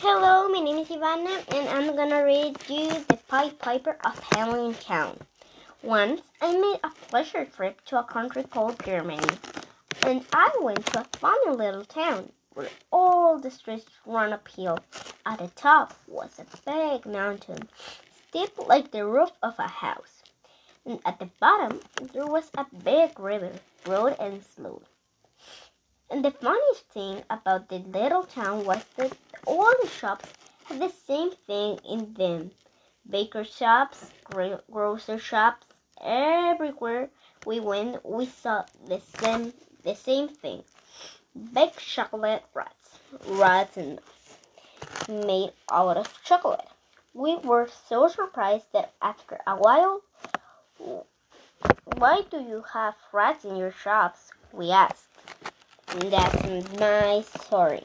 Hello, my name is Ivana, and I'm gonna read you the Pied Piper of Hamelin Town. Once I made a pleasure trip to a country called Germany, and I went to a funny little town where all the streets run uphill. At the top was a big mountain, steep like the roof of a house, and at the bottom there was a big river, broad and smooth. And the funniest thing about the little town was that all the shops had the same thing in them. Baker shops, gro- grocery shops, everywhere we went, we saw the same, the same thing. Baked chocolate rats, rats and nuts, made out of chocolate. We were so surprised that after a while, why do you have rats in your shops? We asked. That's my story.